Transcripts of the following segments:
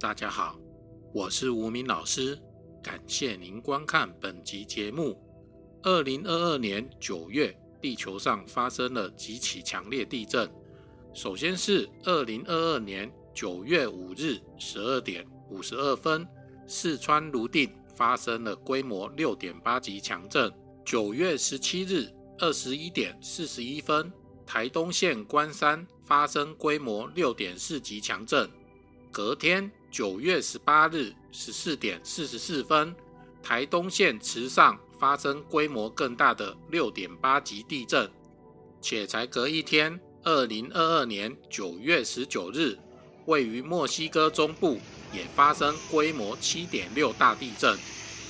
大家好，我是吴明老师，感谢您观看本集节目。二零二二年九月，地球上发生了几起强烈地震。首先是二零二二年九月五日十二点五十二分，四川泸定发生了规模六点八级强震。九月十七日二十一点四十一分，台东县关山发生规模六点四级强震。隔天。九月十八日十四点四十四分，台东县池上发生规模更大的六点八级地震，且才隔一天，二零二二年九月十九日，位于墨西哥中部也发生规模七点六大地震，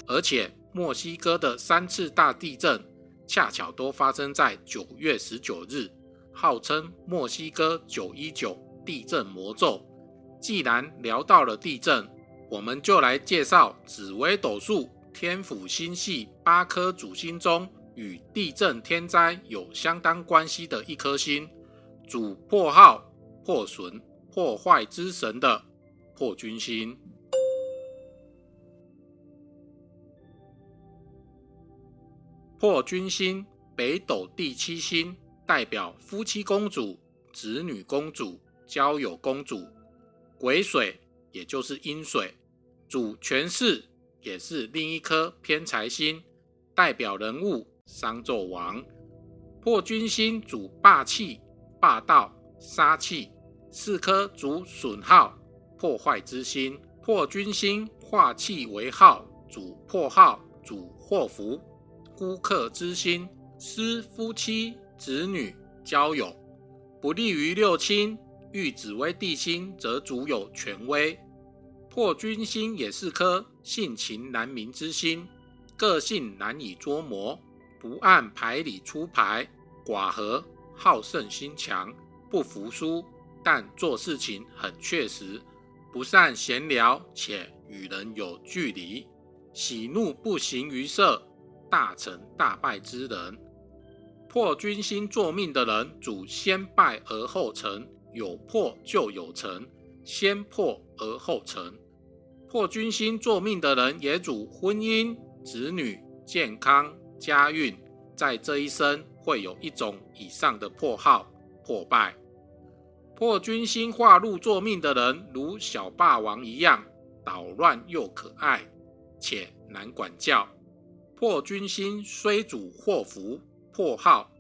而且墨西哥的三次大地震恰巧都发生在九月十九日，号称墨西哥九一九地震魔咒。既然聊到了地震，我们就来介绍紫微斗数天府星系八颗主星中与地震天灾有相当关系的一颗星，主破耗、破损、破坏之神的破军星。破军星北斗第七星，代表夫妻公主、子女公主、交友公主。癸水，也就是阴水，主权势，也是另一颗偏财星，代表人物商纣王。破军星主霸气、霸道、杀气，四颗主损耗、破坏之星。破军星化气为耗，主破耗，主祸福、孤客之星，失夫妻、子女、交友，不利于六亲。遇紫微地星，则主有权威。破军星也是颗性情难明之星，个性难以捉摸，不按牌理出牌，寡和，好胜心强，不服输，但做事情很确实，不善闲聊，且与人有距离，喜怒不形于色，大成大败之人。破军星坐命的人，主先败而后成。有破就有成，先破而后成。破军星作命的人也主婚姻、子女、健康、家运，在这一生会有一种以上的破耗、破败。破军星化禄作命的人，如小霸王一样捣乱又可爱，且难管教。破军星虽主祸福、破耗。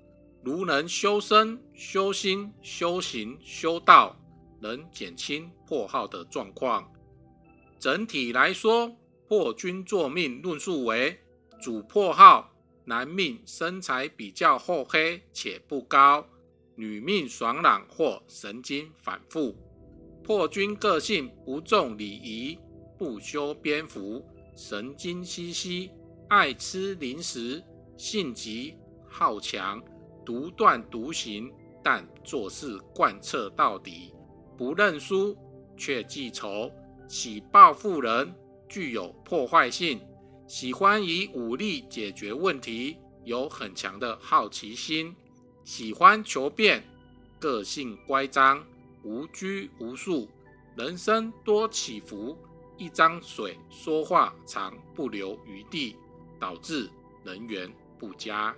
如能修身、修心、修行、修道，能减轻破耗的状况。整体来说，破军作命论述为主破耗，男命身材比较厚黑且不高，女命爽朗或神经反复。破军个性不重礼仪，不修边幅，神经兮兮，爱吃零食，性急好强。独断独行，但做事贯彻到底，不认输却记仇，喜报复人，具有破坏性，喜欢以武力解决问题，有很强的好奇心，喜欢求变，个性乖张，无拘无束，人生多起伏，一张嘴说话常不留余地，导致人缘不佳。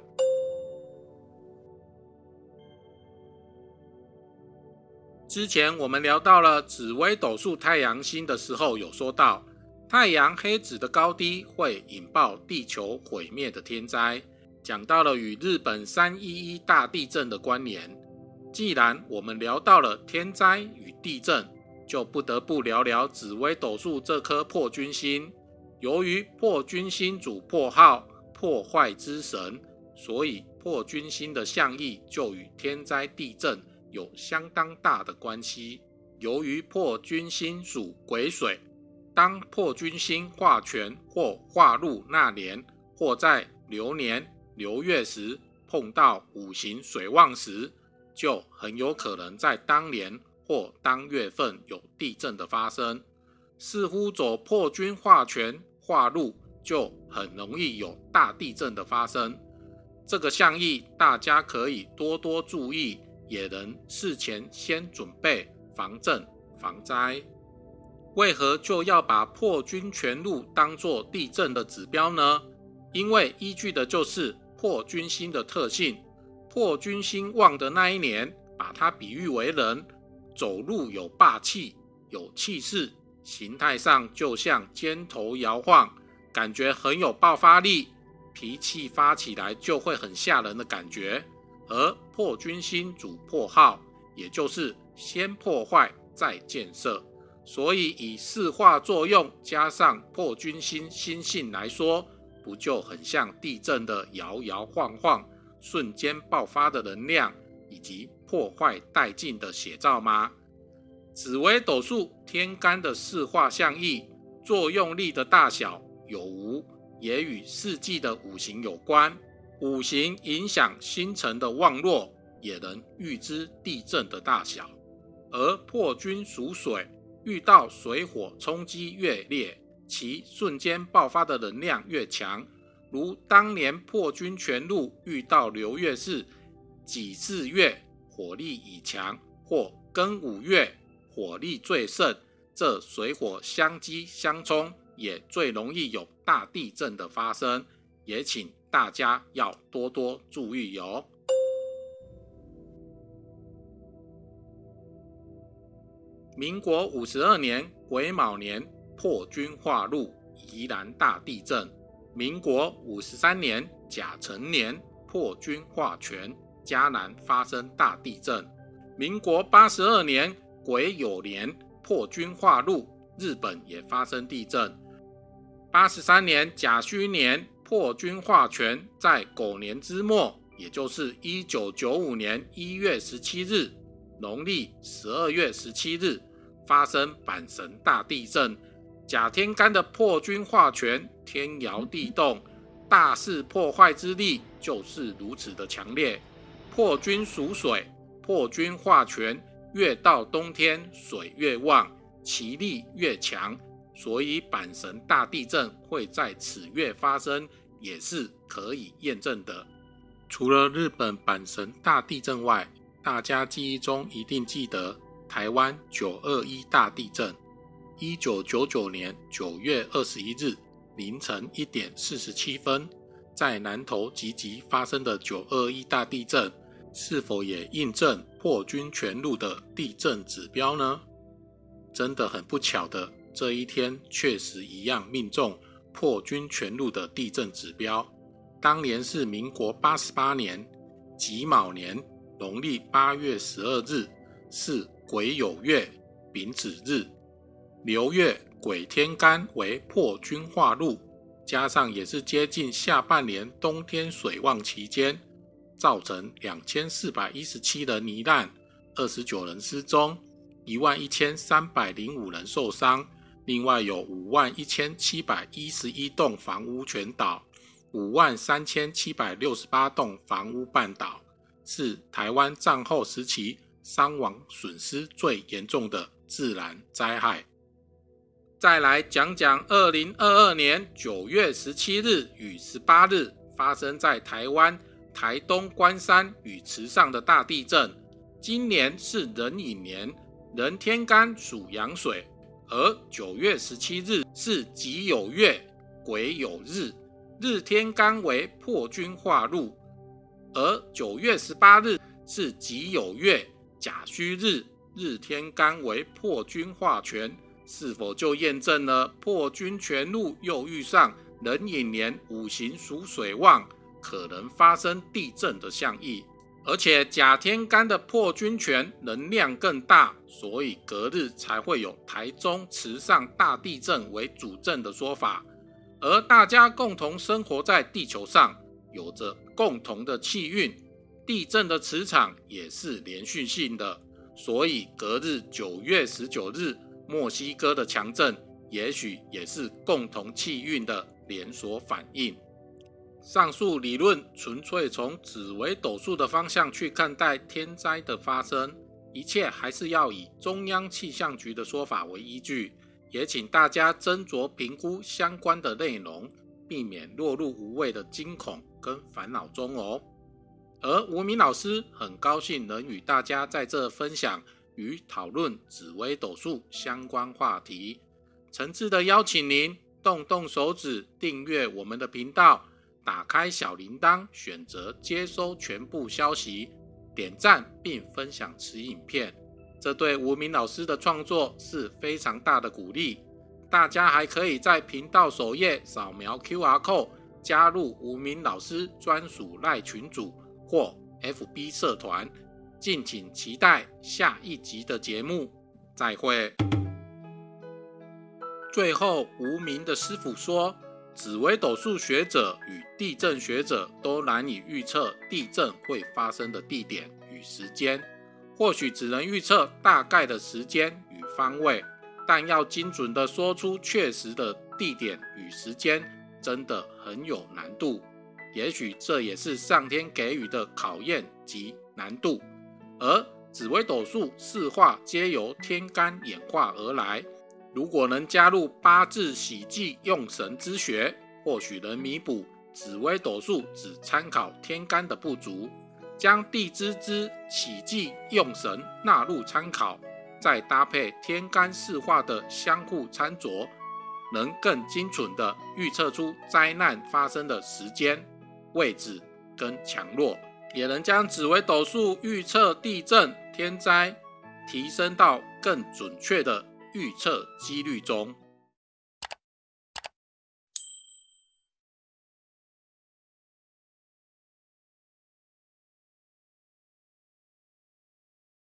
之前我们聊到了紫微斗数太阳星的时候，有说到太阳黑子的高低会引爆地球毁灭的天灾，讲到了与日本三一一大地震的关联。既然我们聊到了天灾与地震，就不得不聊聊紫微斗数这颗破军星。由于破军星主破耗、破坏之神，所以破军星的象意就与天灾地震。有相当大的关系。由于破军星属癸水，当破军星化权或化入那年，或在流年流月时碰到五行水旺时，就很有可能在当年或当月份有地震的发生。似乎走破军化权化禄，就很容易有大地震的发生。这个象意，大家可以多多注意。也能事前先准备防震防灾。为何就要把破军全路当作地震的指标呢？因为依据的就是破军星的特性。破军星旺的那一年，把它比喻为人，走路有霸气、有气势，形态上就像尖头摇晃，感觉很有爆发力，脾气发起来就会很吓人的感觉。而破军星主破耗，也就是先破坏再建设。所以以四化作用加上破军星心性来说，不就很像地震的摇摇晃晃、瞬间爆发的能量，以及破坏殆尽的写照吗？紫微斗数天干的四化象意作用力的大小有无，也与四季的五行有关。五行影响星辰的旺弱，也能预知地震的大小。而破军属水。遇到水火冲击越烈，其瞬间爆发的能量越强。如当年破军全路遇到流月是己巳月，火力已强；或庚午月，火力最盛。这水火相击相冲，也最容易有大地震的发生。也请大家要多多注意哟。民国五十二年癸卯年破军化禄，宜兰大地震。民国五十三年甲辰年破军化权，嘉南发生大地震。民国八十二年癸酉年破军化禄，日本也发生地震。八十三年甲戌年破军化权，在狗年之末，也就是一九九五年一月十七日。农历十二月十七日发生阪神大地震，甲天干的破军化权，天摇地动，大肆破坏之力就是如此的强烈。破军属水，破军化权，越到冬天水越旺，其力越强，所以阪神大地震会在此月发生，也是可以验证的。除了日本阪神大地震外，大家记忆中一定记得台湾九二一大地震，一九九九年九月二十一日凌晨一点四十七分，在南投集集发生的九二一大地震，是否也印证破军全路的地震指标呢？真的很不巧的，这一天确实一样命中破军全路的地震指标。当年是民国八十八年己卯年。农历八月十二日是癸酉月丙子日，流月癸天干为破军化禄，加上也是接近下半年冬天水旺期间，造成两千四百一十七人罹难，二十九人失踪，一万一千三百零五人受伤，另外有五万一千七百一十一栋房屋全倒，五万三千七百六十八栋房屋半倒。是台湾战后时期伤亡损失最严重的自然灾害。再来讲讲二零二二年九月十七日与十八日发生在台湾台东关山与池上的大地震。今年是壬寅年，壬天干属阳水，而九月十七日是己酉月癸酉日，日天干为破军化禄。而九月十八日是己酉月甲戌日，日天干为破军化权，是否就验证了破军全禄又遇上壬寅年五行属水旺，可能发生地震的象意？而且甲天干的破军权能量更大，所以隔日才会有台中池上大地震为主震的说法。而大家共同生活在地球上。有着共同的气运，地震的磁场也是连续性的，所以隔日九月十九日墨西哥的强震，也许也是共同气运的连锁反应。上述理论纯粹从紫微斗数的方向去看待天灾的发生，一切还是要以中央气象局的说法为依据，也请大家斟酌评估相关的内容。避免落入无谓的惊恐跟烦恼中哦。而吴明老师很高兴能与大家在这分享与讨论紫微斗数相关话题。诚挚的邀请您动动手指订阅我们的频道，打开小铃铛，选择接收全部消息，点赞并分享此影片。这对无名老师的创作是非常大的鼓励。大家还可以在频道首页扫描 QR code，加入无名老师专属赖群组或 FB 社团。敬请期待下一集的节目，再会。最后，无名的师傅说，紫微斗数学者与地震学者都难以预测地震会发生的地点与时间，或许只能预测大概的时间与方位，但要精准的说出确实的地点与时间，真的很有难度。也许这也是上天给予的考验及难度。而紫微斗数四化皆由天干演化而来，如果能加入八字喜忌用神之学，或许能弥补紫微斗数只参考天干的不足，将地支之喜忌用神纳入参考，再搭配天干四化的相互参酌，能更精准地预测出灾难发生的时间、位置跟强弱。也能将紫微斗数预测地震天灾提升到更准确的预测几率中。